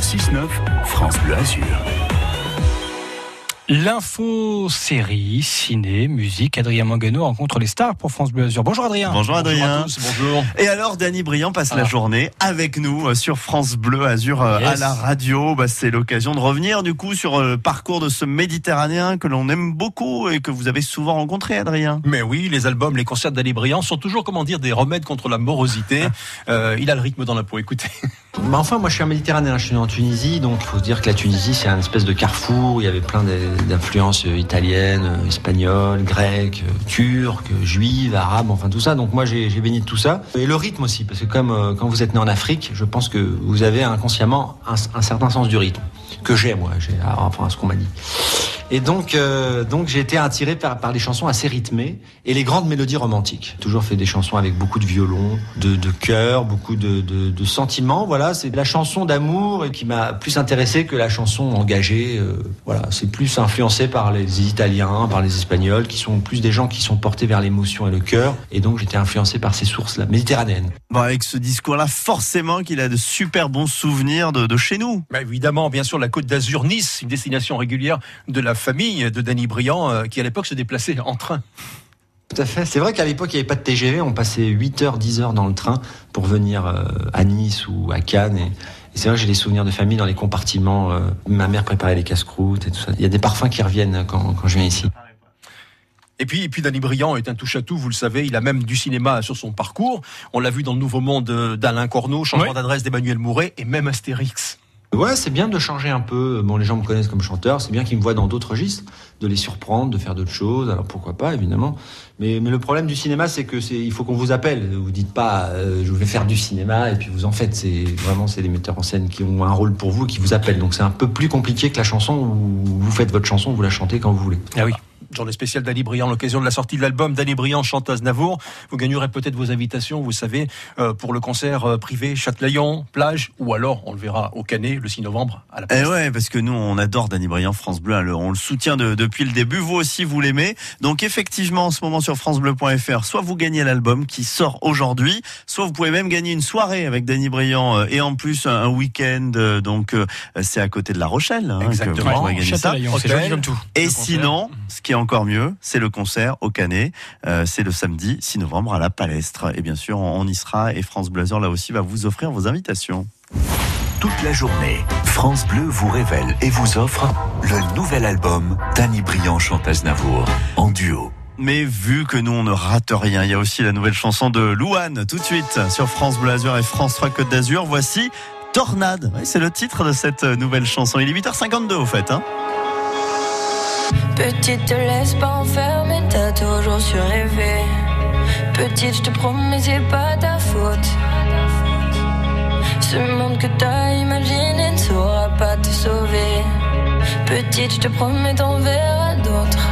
Le 6-9, France Bleu Azur. L'info série, ciné, musique. Adrien Mangano rencontre les stars pour France Bleu Azur. Bonjour Adrien. Bonjour Adrien. Bonjour, bonjour. Et alors, Danny Briand passe la Ah. journée avec nous euh, sur France Bleu Azur euh, à la radio. Bah, c'est l'occasion de revenir du coup sur euh, le parcours de ce Méditerranéen que l'on aime beaucoup et que vous avez souvent rencontré, Adrien. Mais oui, les albums, les concerts d'Ali Briand sont toujours, comment dire, des remèdes contre la morosité. Euh, il a le rythme dans la peau, écoutez. Enfin, moi je suis un Méditerranéen, je suis né en Tunisie, donc il faut se dire que la Tunisie c'est un espèce de carrefour, il y avait plein d'influences euh, italiennes, euh, espagnoles, grecques, euh, turques, juives, arabes, enfin tout ça, donc moi j'ai baigné de tout ça. Et le rythme aussi, parce que comme quand vous êtes né en Afrique, je pense que vous avez inconsciemment un, certain sens du rythme, que j'ai moi, j'ai enfin ce qu'on m'a dit. Et donc, euh, donc j'ai été attiré par, par les chansons assez rythmées et les grandes mélodies romantiques. Toujours fait des chansons avec beaucoup de violon, de, de chœur, beaucoup de, de, de sentiments. Voilà, c'est la chanson d'amour qui m'a plus intéressé que la chanson engagée. euh, voilà, c'est plus influencé par les Italiens, par les Espagnols, qui sont plus des gens qui sont portés vers l'émotion et le cœur. Et donc j'étais influencé par ces sources-là, méditerranéennes. Bon, avec ce discours-là, forcément qu'il a de super bons souvenirs de, de chez nous. Bah, évidemment, bien sûr, la Côte d'Azur, Nice, une destination régulière de la famille de Danny Briand, euh, qui à l'époque se déplaçait en train. Tout à fait. C'est vrai qu'à l'époque, il n'y avait pas de TGV. On passait 8 heures, 10 heures dans le train pour venir euh, à Nice ou à Cannes. Et, c'est vrai que j'ai des souvenirs de famille dans les compartiments. euh, ma mère préparait les casse-croûtes et tout ça. Il y a des parfums qui reviennent quand, quand je viens ici. Et puis, et puis Danny Briand est un touche-à-tout, vous le savez, il a même du cinéma sur son parcours. On l'a vu dans le Nouveau Monde d'Alain Corneau, changement Oui. d'adresse d'Emmanuel Mouret et même Astérix. Ouais, c'est bien de changer un peu. Bon, les gens me connaissent comme chanteur. C'est bien qu'ils me voient dans d'autres registres, de les surprendre, de faire d'autres choses. Alors pourquoi pas, évidemment. Mais, mais le problème du cinéma, c'est que c'est, il faut qu'on vous appelle. Vous dites pas, euh, je vais faire du cinéma et puis vous en faites. C'est vraiment, c'est les metteurs en scène qui ont un rôle pour vous qui vous appellent. Donc c'est un peu plus compliqué que la chanson où vous faites votre chanson, vous la chantez quand vous voulez. Ah oui. Journée spéciale d'Ali Briand, l'occasion de la sortie de l'album d'Ali Briand, chante Aznavour. Vous gagnerez peut-être vos invitations, vous savez, euh, pour le concert euh, privé Châtelaillon, plage, ou alors on le verra au Canet le 6 novembre à la Eh place. ouais, parce que nous, on adore Danny Briand, France Bleu. Alors, on le soutient de- depuis le début. Vous aussi, vous l'aimez. Donc, effectivement, en ce moment sur FranceBleu.fr, soit vous gagnez l'album qui sort aujourd'hui, soit vous pouvez même gagner une soirée avec Danny Briand euh, et en plus un week-end. euh, Donc, euh, c'est à côté de La Rochelle. hein, que vous Exactement. gagner ça. Châtelaillon, c'est Hôtel. joli comme tout. Et sinon, ce qui est encore mieux, c'est le concert au Canet. Euh, c'est le samedi 6 novembre à la Palestre. Et bien sûr, on y sera. Et France Blazer, là aussi, va vous offrir vos invitations. Toute la journée, France Bleu vous révèle et vous offre le nouvel album Danny Briand chante Aznavour en duo. Mais vu que nous on ne rate rien, il y a aussi la nouvelle chanson de Louane tout de suite sur France Bleu Azur et France 3 Côte d'Azur. Voici Tornade. C'est le titre de cette nouvelle chanson. Il est 8h52 au fait. Hein Petite, te laisse pas enfermer, t'as toujours su rêver. Petite, je te promets, c'est pas ta faute. Ce monde que t'as imaginé ne saura pas te sauver. Petite, je te promets, t'en verras d'autres.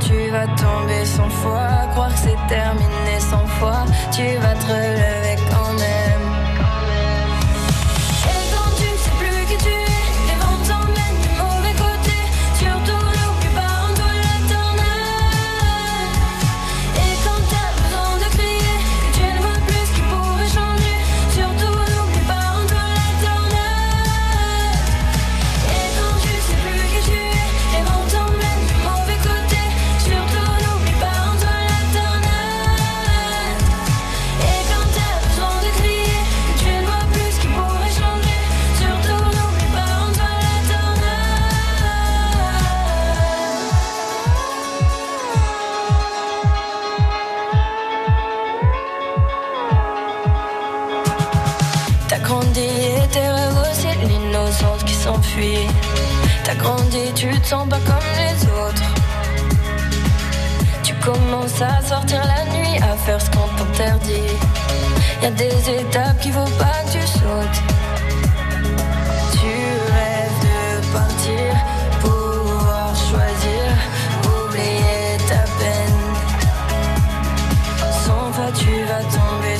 Tu vas tomber, cent fois croire que c'est terminé, cent fois tu vas te relever quand même. Et tes rêves l'innocence qui s'enfuit. T'as grandi, tu te sens pas comme les autres. Tu commences à sortir la nuit, à faire ce qu'on t'interdit. Y a des étapes qu'il faut pas que tu sautes.